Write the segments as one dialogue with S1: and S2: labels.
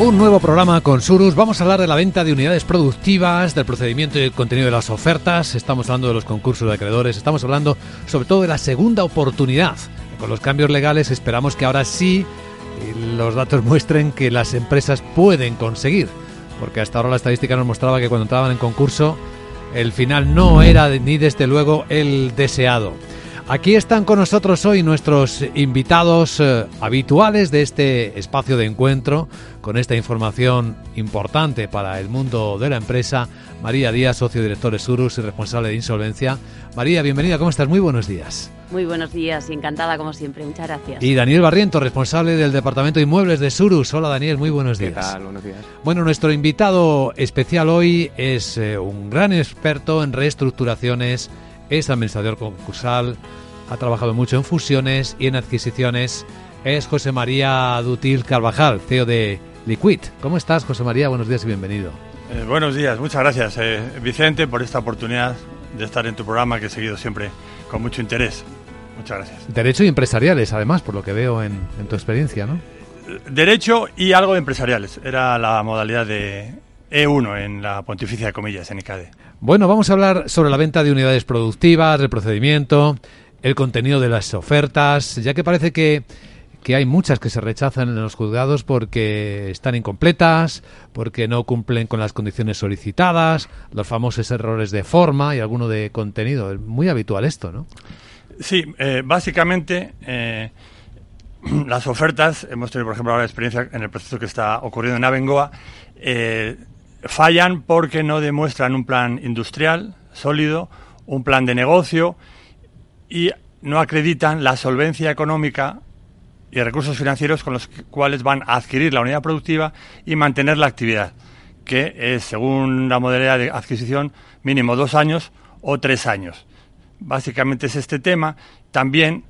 S1: Un nuevo programa con Surus. Vamos a hablar de la venta de unidades productivas, del procedimiento y el contenido de las ofertas. Estamos hablando de los concursos de acreedores. Estamos hablando sobre todo de la segunda oportunidad. Con los cambios legales esperamos que ahora sí los datos muestren que las empresas pueden conseguir. Porque hasta ahora la estadística nos mostraba que cuando entraban en concurso el final no era ni desde luego el deseado. Aquí están con nosotros hoy nuestros invitados eh, habituales de este espacio de encuentro con esta información importante para el mundo de la empresa. María Díaz, socio director de Surus y responsable de insolvencia. María, bienvenida, ¿cómo estás? Muy buenos días.
S2: Muy buenos días y encantada como siempre. Muchas gracias.
S1: Y Daniel Barriento, responsable del Departamento de Inmuebles de Surus. Hola Daniel, muy buenos días.
S3: ¿Qué tal? Buenos días.
S1: Bueno, nuestro invitado especial hoy es eh, un gran experto en reestructuraciones, es administrador concursal, ha trabajado mucho en fusiones y en adquisiciones. Es José María Dutil Carvajal, CEO de Liquid. ¿Cómo estás, José María? Buenos días y bienvenido.
S4: Eh, buenos días, muchas gracias, eh, Vicente, por esta oportunidad de estar en tu programa que he seguido siempre con mucho interés. Muchas gracias.
S1: Derecho y empresariales, además, por lo que veo en, en tu experiencia, ¿no?
S4: Derecho y algo de empresariales. Era la modalidad de E1 en la Pontificia de Comillas, en ICADE.
S1: Bueno, vamos a hablar sobre la venta de unidades productivas, el procedimiento, el contenido de las ofertas, ya que parece que, que hay muchas que se rechazan en los juzgados porque están incompletas, porque no cumplen con las condiciones solicitadas, los famosos errores de forma y alguno de contenido. Es muy habitual esto, ¿no?
S4: Sí, eh, básicamente eh, las ofertas, hemos tenido por ejemplo ahora experiencia en el proceso que está ocurriendo en Abengoa, eh, fallan porque no demuestran un plan industrial sólido, un plan de negocio y no acreditan la solvencia económica y recursos financieros con los cuales van a adquirir la unidad productiva y mantener la actividad, que es, según la modalidad de adquisición, mínimo dos años o tres años. Básicamente es este tema. También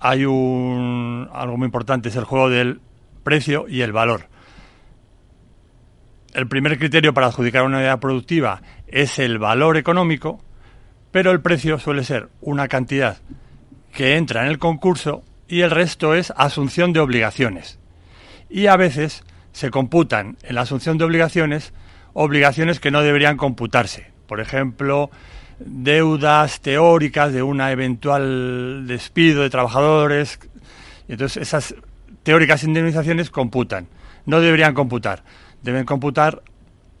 S4: hay un, algo muy importante, es el juego del precio y el valor. El primer criterio para adjudicar una unidad productiva es el valor económico, pero el precio suele ser una cantidad que entra en el concurso y el resto es asunción de obligaciones. Y a veces se computan en la asunción de obligaciones obligaciones que no deberían computarse. Por ejemplo, deudas teóricas de una eventual despido de trabajadores. Entonces esas teóricas indemnizaciones computan. No deberían computar. Deben computar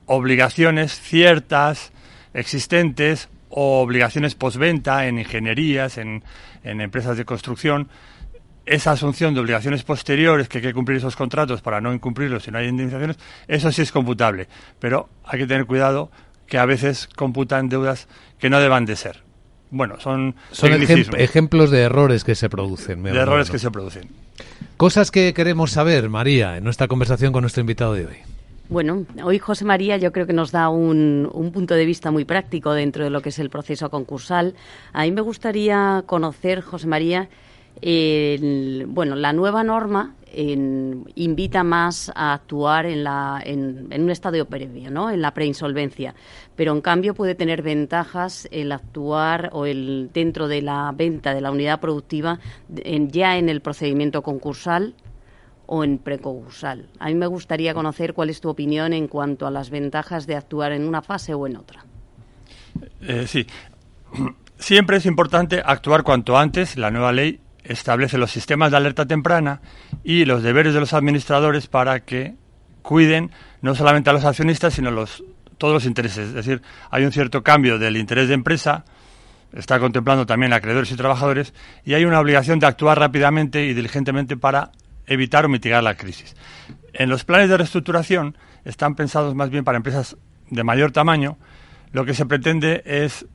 S4: obligaciones ciertas, existentes, o obligaciones postventa en ingenierías, en, en empresas de construcción, esa asunción de obligaciones posteriores que hay que cumplir esos contratos para no incumplirlos si no hay indemnizaciones, eso sí es computable. Pero hay que tener cuidado que a veces computan deudas que no deban de ser. Bueno, son,
S1: son ejemplos de errores que se producen.
S4: De errores que se producen.
S1: Cosas que queremos saber, María, en nuestra conversación con nuestro invitado de hoy.
S2: Bueno, hoy José María yo creo que nos da un, un, punto de vista muy práctico dentro de lo que es el proceso concursal. A mí me gustaría conocer, José María, el, bueno, la nueva norma en, invita más a actuar en, la, en, en, un estadio previo, ¿no? en la preinsolvencia, pero en cambio puede tener ventajas el actuar o el dentro de la venta de la unidad productiva en, ya en el procedimiento concursal o en. A mí me gustaría conocer cuál es tu opinión en cuanto a las ventajas de actuar en una fase o en otra.
S4: Eh, sí, siempre es importante actuar cuanto antes. La nueva ley establece los sistemas de alerta temprana y los deberes de los administradores para que cuiden no solamente a los accionistas, sino los, todos los intereses. Es decir, hay un cierto cambio del interés de empresa, está contemplando también acreedores y trabajadores, y hay una obligación de actuar rápidamente y diligentemente para evitar o mitigar la crisis. En los planes de reestructuración están pensados más bien para empresas de mayor tamaño. Lo que se pretende es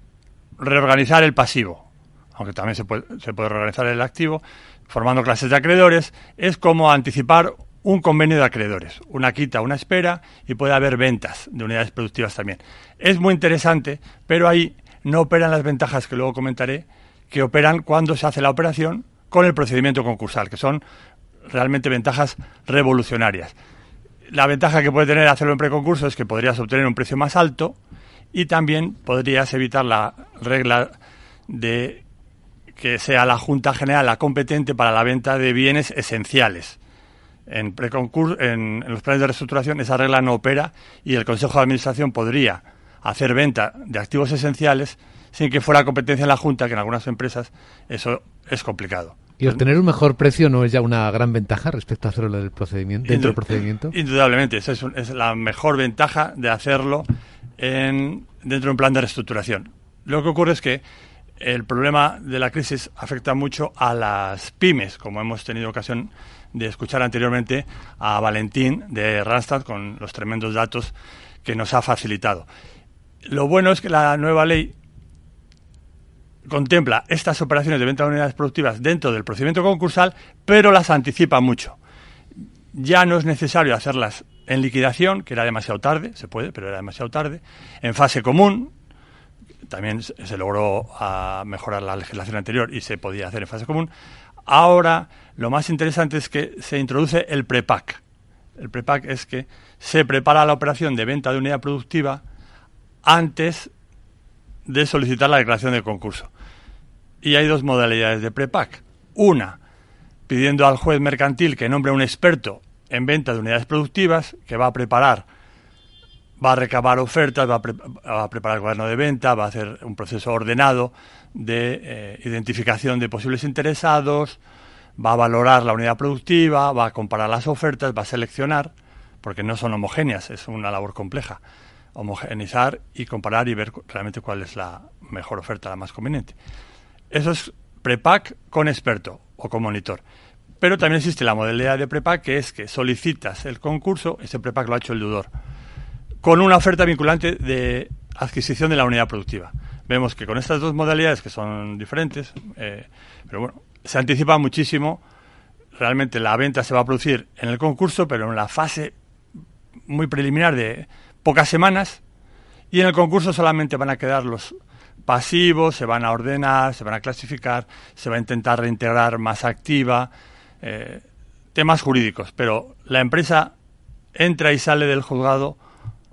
S4: reorganizar el pasivo, aunque también se puede, se puede reorganizar el activo, formando clases de acreedores, es como anticipar un convenio de acreedores, una quita, una espera y puede haber ventas de unidades productivas también. Es muy interesante, pero ahí no operan las ventajas que luego comentaré, que operan cuando se hace la operación con el procedimiento concursal, que son realmente ventajas revolucionarias. La ventaja que puede tener hacerlo en preconcurso es que podrías obtener un precio más alto y también podrías evitar la regla de que sea la Junta General la competente para la venta de bienes esenciales. en, en, en los planes de reestructuración esa regla no opera y el Consejo de Administración podría hacer venta de activos esenciales sin que fuera competencia en la Junta, que en algunas empresas eso es complicado.
S1: ¿Y obtener un mejor precio no es ya una gran ventaja respecto a hacerlo del procedimiento, dentro del procedimiento?
S4: Indudablemente, esa es, es, la mejor ventaja de hacerlo en, dentro de un plan de reestructuración. Lo que ocurre es que el problema de la crisis afecta mucho a las pymes, como hemos tenido ocasión de escuchar anteriormente a Valentín de Randstad con los tremendos datos que nos ha facilitado. Lo bueno es que la nueva ley contempla estas operaciones de venta de unidades productivas dentro del procedimiento concursal, pero las anticipa mucho. Ya no es necesario hacerlas en liquidación, que era demasiado tarde, se puede, pero era demasiado tarde, en fase común, también se logró ah, mejorar la legislación anterior y se podía hacer en fase común. Ahora, lo más interesante es que se introduce el prepack. El prepack es que se prepara la operación de venta de unidad productiva antes de solicitar la declaración de concurso. Y hay dos modalidades de prepack. Una, pidiendo al juez mercantil que nombre a un experto en venta de unidades productivas que va a preparar, va a recabar ofertas, va a, preparar el cuaderno de venta, va a hacer un proceso ordenado de eh, identificación de posibles interesados, va a valorar la unidad productiva, va a comparar las ofertas, va a seleccionar, porque no son homogéneas, es una labor compleja homogenizar y comparar y ver realmente cuál es la mejor oferta, la más conveniente. Eso es prepack con experto o con monitor. Pero también existe la modalidad de prepack que es que solicitas el concurso, ese prepack lo ha hecho el deudor, con una oferta vinculante de adquisición de la unidad productiva. Vemos que con estas dos modalidades, que son diferentes, eh, pero bueno, se anticipa muchísimo. Realmente la venta se va a producir en el concurso, pero en la fase muy preliminar de pocas semanas y en el concurso solamente van a quedar los pasivos, se van a ordenar, se van a clasificar, se va a intentar reintegrar más activa, eh, temas jurídicos, pero la empresa entra y sale del juzgado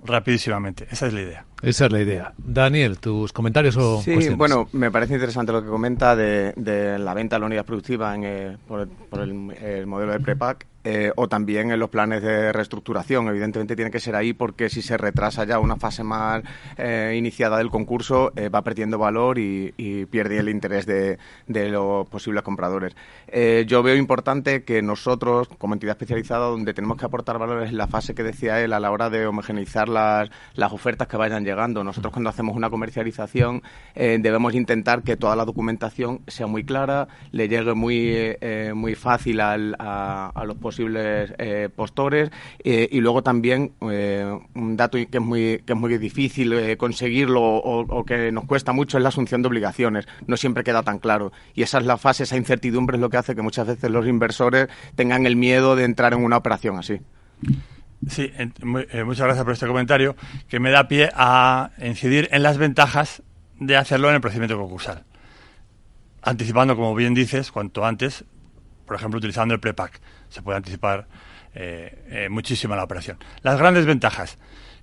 S4: rapidísimamente. Esa es la idea.
S1: Esa es la idea. Daniel, tus comentarios o
S3: Sí, bueno, me parece interesante lo que comenta de, la venta de la unidad productiva en, eh, por, el, el, modelo de prepack eh, o también en los planes de reestructuración. Evidentemente tiene que ser ahí porque si se retrasa ya una fase más eh, iniciada del concurso eh, va perdiendo valor y, pierde el interés de, los posibles compradores. yo veo importante que nosotros, como entidad especializada, donde tenemos que aportar valor es la fase que decía él a la hora de homogeneizar las, las ofertas que vayan llegando. Nosotros cuando hacemos una comercialización debemos intentar que toda la documentación sea muy clara, le llegue muy, muy fácil al, a, a los posibles posibles eh, postores eh, y luego también eh, un dato que es muy, que es muy difícil conseguirlo o, que nos cuesta mucho es la asunción de obligaciones. No siempre queda tan claro. Y esa es la fase, esa incertidumbre es lo que hace que muchas veces los inversores tengan el miedo de entrar en una operación así.
S4: Sí, muchas gracias por este comentario que me da pie a incidir en las ventajas de hacerlo en el procedimiento concursal. Anticipando, como bien dices, cuanto antes por ejemplo, utilizando el prepack. Se puede anticipar eh, eh, muchísimo la operación. Las grandes ventajas,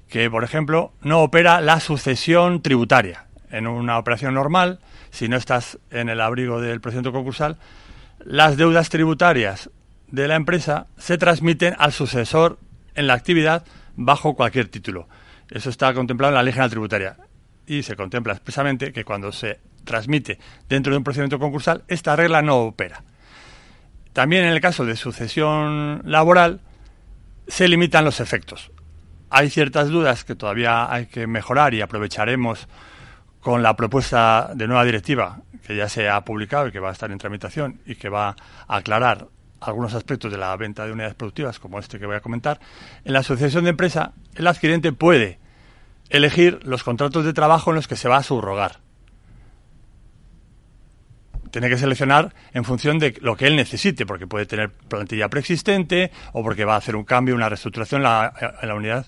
S4: que por ejemplo no opera la sucesión tributaria. En una operación normal, si no estás en el abrigo del procedimiento concursal, las deudas tributarias de la empresa se transmiten al sucesor en la actividad bajo cualquier título. Eso está contemplado en la ley general tributaria y se contempla expresamente que cuando se transmite dentro de un procedimiento concursal, esta regla no opera. También en el caso de sucesión laboral se limitan los efectos. Hay ciertas dudas que todavía hay que mejorar y aprovecharemos con la propuesta de nueva directiva que ya se ha publicado y que va a estar en tramitación y que va a aclarar algunos aspectos de la venta de unidades productivas, como este que voy a comentar. En la asociación de empresa, el adquirente puede elegir los contratos de trabajo en los que se va a subrogar tiene que seleccionar en función de lo que él necesite, porque puede tener plantilla preexistente o porque va a hacer un cambio, una reestructuración en la, unidad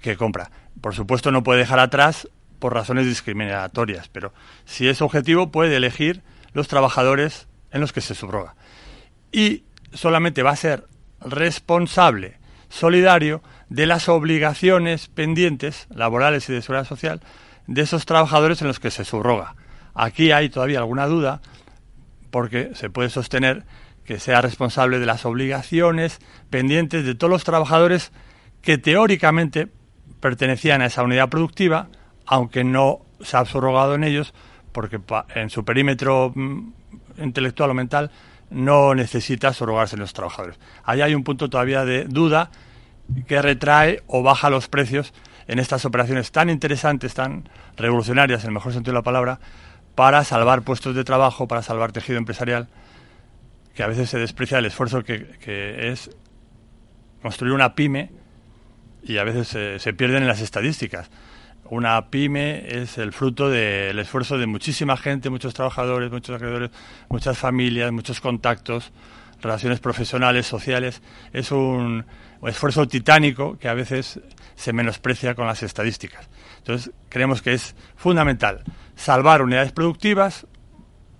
S4: que compra. Por supuesto, no puede dejar atrás por razones discriminatorias, pero si es objetivo, puede elegir los trabajadores en los que se subroga. Y solamente va a ser responsable, solidario, de las obligaciones pendientes, laborales y de seguridad social, de esos trabajadores en los que se subroga. Aquí hay todavía alguna duda porque se puede sostener que sea responsable de las obligaciones pendientes de todos los trabajadores que teóricamente pertenecían a esa unidad productiva, aunque no se ha subrogado en ellos, porque en su perímetro mm, intelectual o mental no necesita subrogarse en los trabajadores. Ahí hay un punto todavía de duda que retrae o baja los precios en estas operaciones tan interesantes, tan revolucionarias, en el mejor sentido de la palabra, para salvar puestos de trabajo, para salvar tejido empresarial, que a veces se desprecia el esfuerzo que, es construir una pyme y a veces se, se pierden en las estadísticas. Una pyme es el fruto del esfuerzo de muchísima gente, muchos trabajadores, muchos acreedores, muchas familias, muchos contactos, relaciones profesionales, sociales. Es un esfuerzo titánico que a veces se menosprecia con las estadísticas. Entonces, creemos que es fundamental salvar unidades productivas,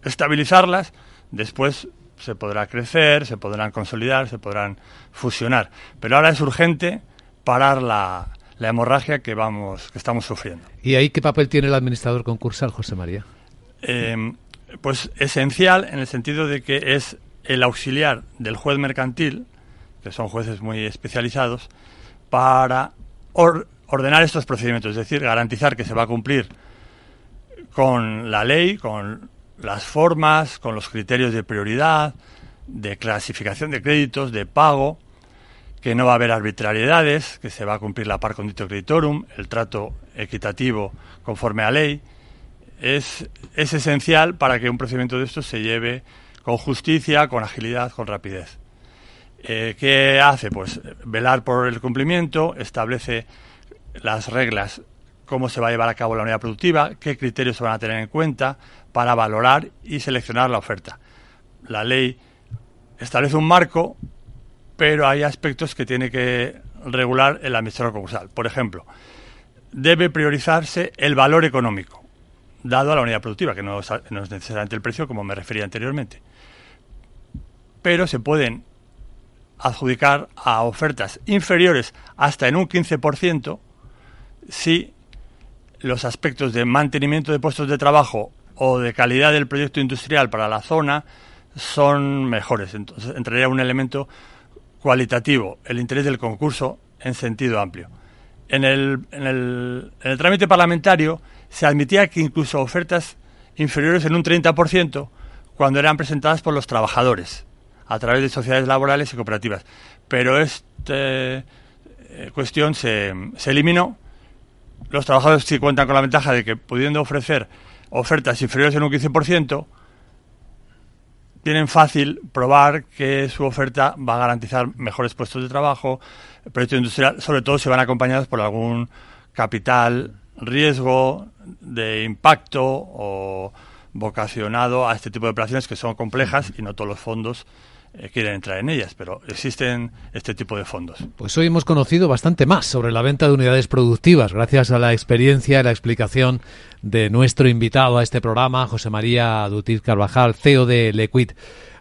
S4: estabilizarlas, después se podrá crecer, se podrán consolidar, se podrán fusionar. Pero ahora es urgente parar la, hemorragia que vamos que estamos sufriendo.
S1: ¿Y ahí qué papel tiene el administrador concursal, José María?
S4: Eh, pues esencial en el sentido de que es el auxiliar del juez mercantil, que son jueces muy especializados, para ordenar estos procedimientos, es decir, garantizar que se va a cumplir con la ley, con las formas, con los criterios de prioridad, de clasificación de créditos, de pago, que no va a haber arbitrariedades, que se va a cumplir la par condito creditorum, el trato equitativo conforme a ley, es, es esencial para que un procedimiento de estos se lleve con justicia, con agilidad, con rapidez. Eh, ¿Qué hace? Pues velar por el cumplimiento, establece las reglas, cómo se va a llevar a cabo la unidad productiva, qué criterios se van a tener en cuenta para valorar y seleccionar la oferta. La ley establece un marco, pero hay aspectos que tiene que regular el administrador concursal. Por ejemplo, debe priorizarse el valor económico, dado a la unidad productiva, que no es, no es necesariamente el precio, como me refería anteriormente. Pero se pueden adjudicar a ofertas inferiores hasta en un 15% si los aspectos de mantenimiento de puestos de trabajo o de calidad del proyecto industrial para la zona son mejores. Entonces entraría un elemento cualitativo, el interés del concurso en sentido amplio. En el, trámite parlamentario se admitía que incluso ofertas inferiores en un 30% cuando eran presentadas por los trabajadores a través de sociedades laborales y cooperativas. Pero esta eh, cuestión se, se eliminó. Los trabajadores sí cuentan con la ventaja de que pudiendo ofrecer ofertas inferiores en un 15%, tienen fácil probar que su oferta va a garantizar mejores puestos de trabajo, proyectos industrial, sobre todo si van acompañados por algún capital riesgo de impacto o vocacionado a este tipo de operaciones que son complejas y no todos los fondos eh, quieren entrar en ellas, pero existen este tipo de fondos.
S1: Pues hoy hemos conocido bastante más sobre la venta de unidades productivas, gracias a la experiencia y la explicación de nuestro invitado a este programa, José María Dutit Carvajal, CEO de Lequid.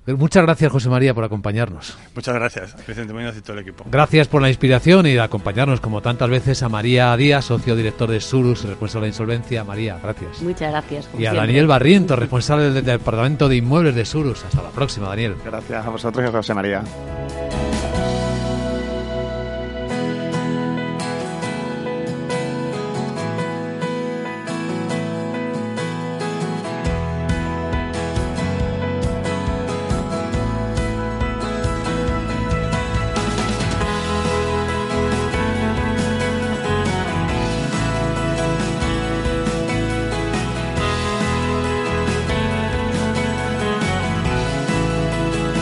S1: Muchas gracias, José María, por acompañarnos.
S4: Muchas gracias, Vicente Muñoz y todo el equipo.
S1: Gracias por la inspiración y de acompañarnos, como tantas veces, a María Díaz, socio director de Surus, responsable de insolvencia. María, gracias.
S2: Muchas gracias.
S1: Y a Daniel Barriento, responsable del Departamento de Inmuebles de Surus. Hasta la próxima, Daniel.
S3: Gracias a vosotros y a José María.